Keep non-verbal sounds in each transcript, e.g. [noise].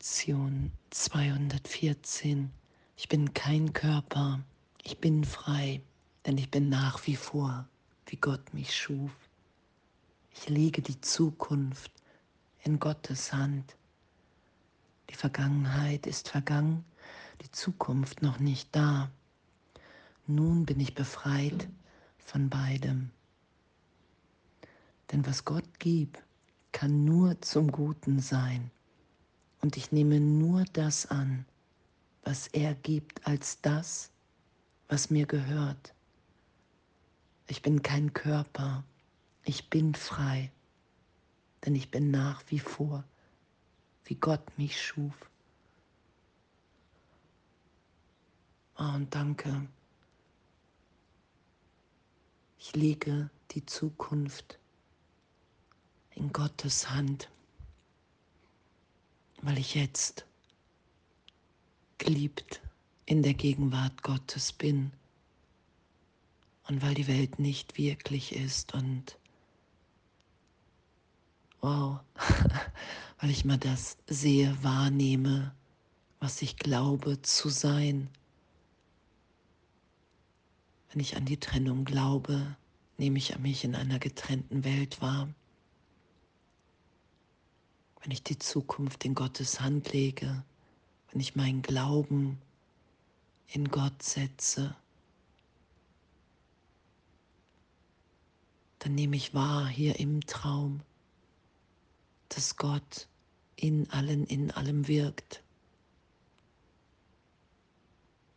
Lektion 214. Ich bin kein Körper, ich bin frei, denn ich bin nach wie vor, wie Gott mich schuf. Ich lege die Zukunft in Gottes Hand. Die Vergangenheit ist vergangen, die Zukunft noch nicht da. Nun bin ich befreit von beidem. Denn was Gott gibt, kann nur zum Guten sein. Und ich nehme nur das an, was er gibt, als das, was mir gehört. Ich bin kein Körper, ich bin frei, denn ich bin nach wie vor, wie Gott mich schuf. Oh, und danke. Ich lege die Zukunft in Gottes Hand weil ich jetzt geliebt in der Gegenwart Gottes bin und weil die Welt nicht wirklich ist und wow, [laughs] weil ich mal das sehe, wahrnehme, was ich glaube zu sein. Wenn ich an die Trennung glaube, nehme ich mich in einer getrennten Welt wahr wenn ich die Zukunft in Gottes Hand lege, wenn ich meinen Glauben in Gott setze, dann nehme ich wahr hier im Traum, dass Gott in allen, in allem wirkt.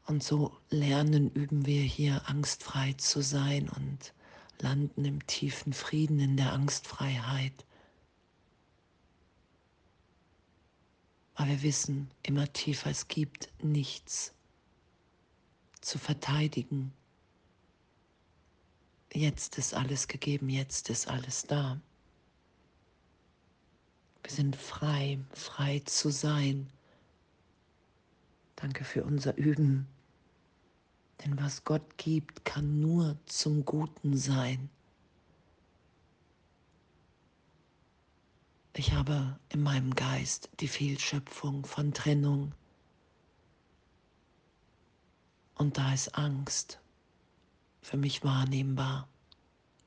Und so lernen, üben wir hier angstfrei zu sein und landen im tiefen Frieden, in der Angstfreiheit. Aber wir wissen immer tiefer, es gibt nichts zu verteidigen. Jetzt ist alles gegeben, jetzt ist alles da. Wir sind frei, frei zu sein. Danke für unser Üben. Denn was Gott gibt, kann nur zum Guten sein. Ich habe in meinem Geist die Fehlschöpfung von Trennung. Und da ist Angst für mich wahrnehmbar,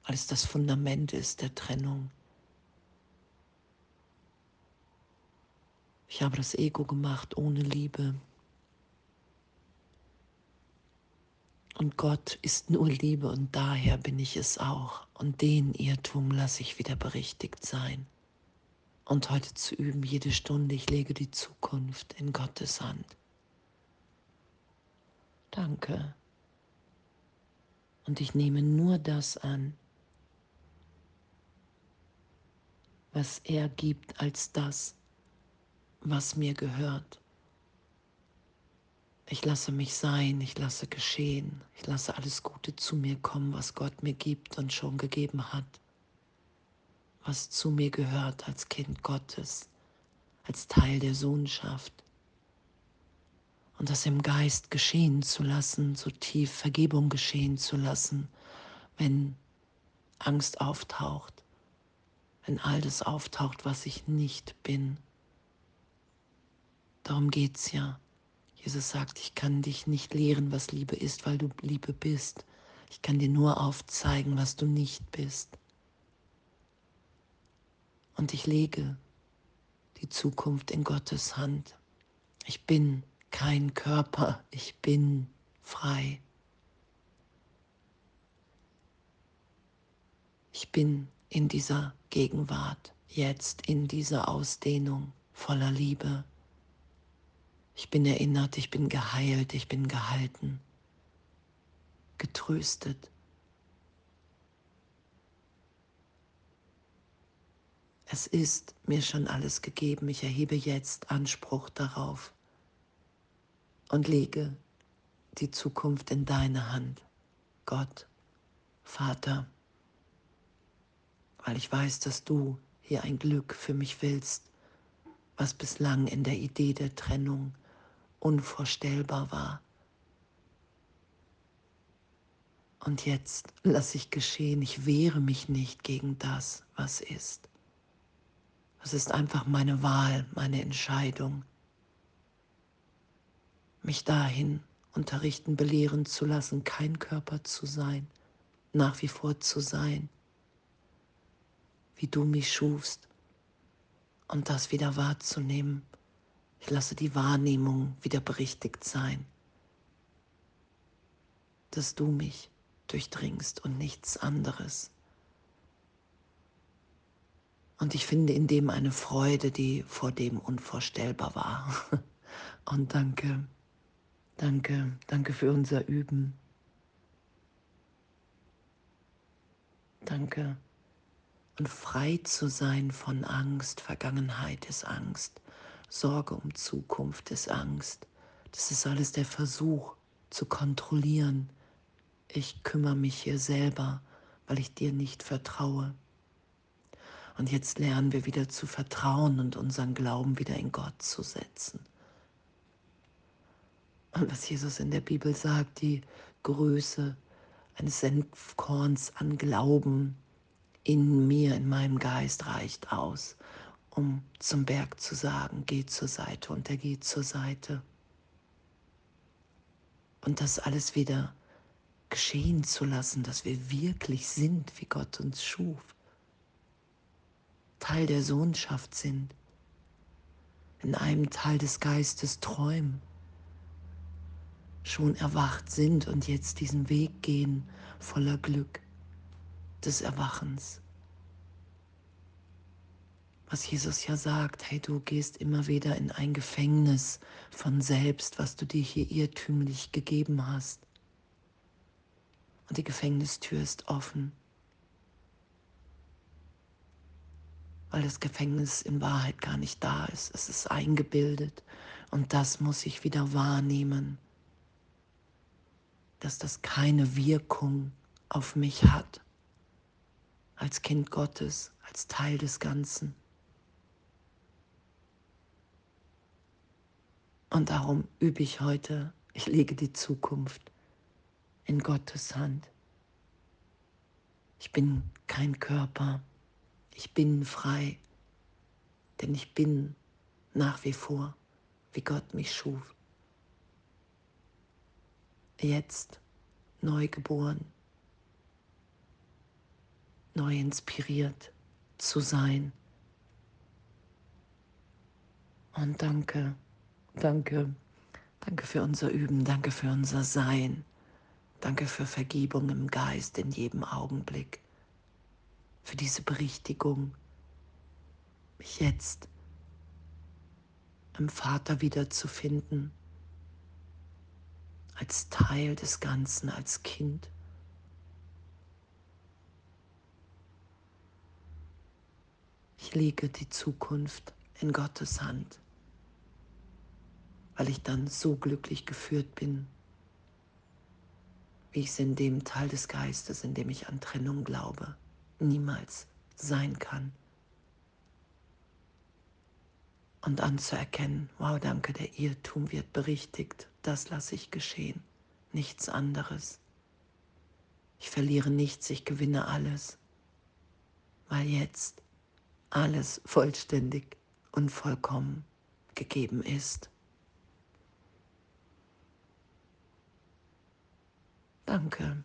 weil es das Fundament ist der Trennung. Ich habe das Ego gemacht ohne Liebe. Und Gott ist nur Liebe und daher bin ich es auch. Und den Irrtum lasse ich wieder berichtigt sein und heute zu üben, jede Stunde, ich lege die Zukunft in Gottes Hand. Danke. Und ich nehme nur das an, was er gibt, als das, was mir gehört. Ich lasse mich sein, ich lasse geschehen, ich lasse alles Gute zu mir kommen, was Gott mir gibt und schon gegeben hat was zu mir gehört als Kind Gottes, als Teil der Sohnschaft. Und das im Geist geschehen zu lassen, so tief Vergebung geschehen zu lassen, wenn Angst auftaucht, wenn all das auftaucht, was ich nicht bin. Darum geht's ja. Jesus sagt, ich kann dich nicht lehren, was Liebe ist, weil du Liebe bist. Ich kann dir nur aufzeigen, was du nicht bist. Und ich lege die Zukunft in Gottes Hand. Ich bin kein Körper, ich bin frei. Ich bin in dieser Gegenwart, jetzt in dieser Ausdehnung voller Liebe. Ich bin erinnert, ich bin geheilt, ich bin gehalten, getröstet. Es ist mir schon alles gegeben, ich erhebe jetzt Anspruch darauf und lege die Zukunft in deine Hand, Gott, Vater, weil ich weiß, dass du hier ein Glück für mich willst, was bislang in der Idee der Trennung unvorstellbar war. Und jetzt lasse ich geschehen, ich wehre mich nicht gegen das, was ist. Es ist einfach meine Wahl, meine Entscheidung. mich dahin unterrichten, belehren zu lassen, kein Körper zu sein, nach wie vor zu sein, wie du mich schufst und das wieder wahrzunehmen. Ich lasse die Wahrnehmung wieder berichtigt sein, dass du mich durchdringst und nichts anderes. Und ich finde in dem eine Freude, die vor dem unvorstellbar war. [laughs] Und danke, danke, danke für unser Üben. Danke. Und frei zu sein von Angst, Vergangenheit ist Angst, Sorge um Zukunft ist Angst. Das ist alles der Versuch zu kontrollieren. Ich kümmere mich hier selber, weil ich dir nicht vertraue. Und jetzt lernen wir wieder zu vertrauen und unseren Glauben wieder in Gott zu setzen. Und was Jesus in der Bibel sagt, die Größe eines Senfkorns an Glauben in mir, in meinem Geist reicht aus, um zum Berg zu sagen, geh zur Seite und er geht zur Seite. Und das alles wieder geschehen zu lassen, dass wir wirklich sind, wie Gott uns schuf. Teil der Sohnschaft sind, in einem Teil des Geistes träumen, schon erwacht sind und jetzt diesen Weg gehen voller Glück des Erwachens. Was Jesus ja sagt, hey, du gehst immer wieder in ein Gefängnis von selbst, was du dir hier irrtümlich gegeben hast. Und die Gefängnistür ist offen. Weil das Gefängnis in Wahrheit gar nicht da ist. Es ist eingebildet und das muss ich wieder wahrnehmen, dass das keine Wirkung auf mich hat, als Kind Gottes, als Teil des Ganzen. Und darum übe ich heute, ich lege die Zukunft in Gottes Hand. Ich bin kein Körper. Ich bin frei, denn ich bin nach wie vor, wie Gott mich schuf. Jetzt neu geboren, neu inspiriert zu sein. Und danke, danke, danke für unser Üben, danke für unser Sein, danke für Vergebung im Geist in jedem Augenblick für diese Berichtigung, mich jetzt im Vater wiederzufinden, als Teil des Ganzen, als Kind. Ich lege die Zukunft in Gottes Hand, weil ich dann so glücklich geführt bin, wie ich es in dem Teil des Geistes, in dem ich an Trennung glaube niemals sein kann. Und anzuerkennen, wow, danke, der Irrtum wird berichtigt, das lasse ich geschehen, nichts anderes. Ich verliere nichts, ich gewinne alles, weil jetzt alles vollständig und vollkommen gegeben ist. Danke.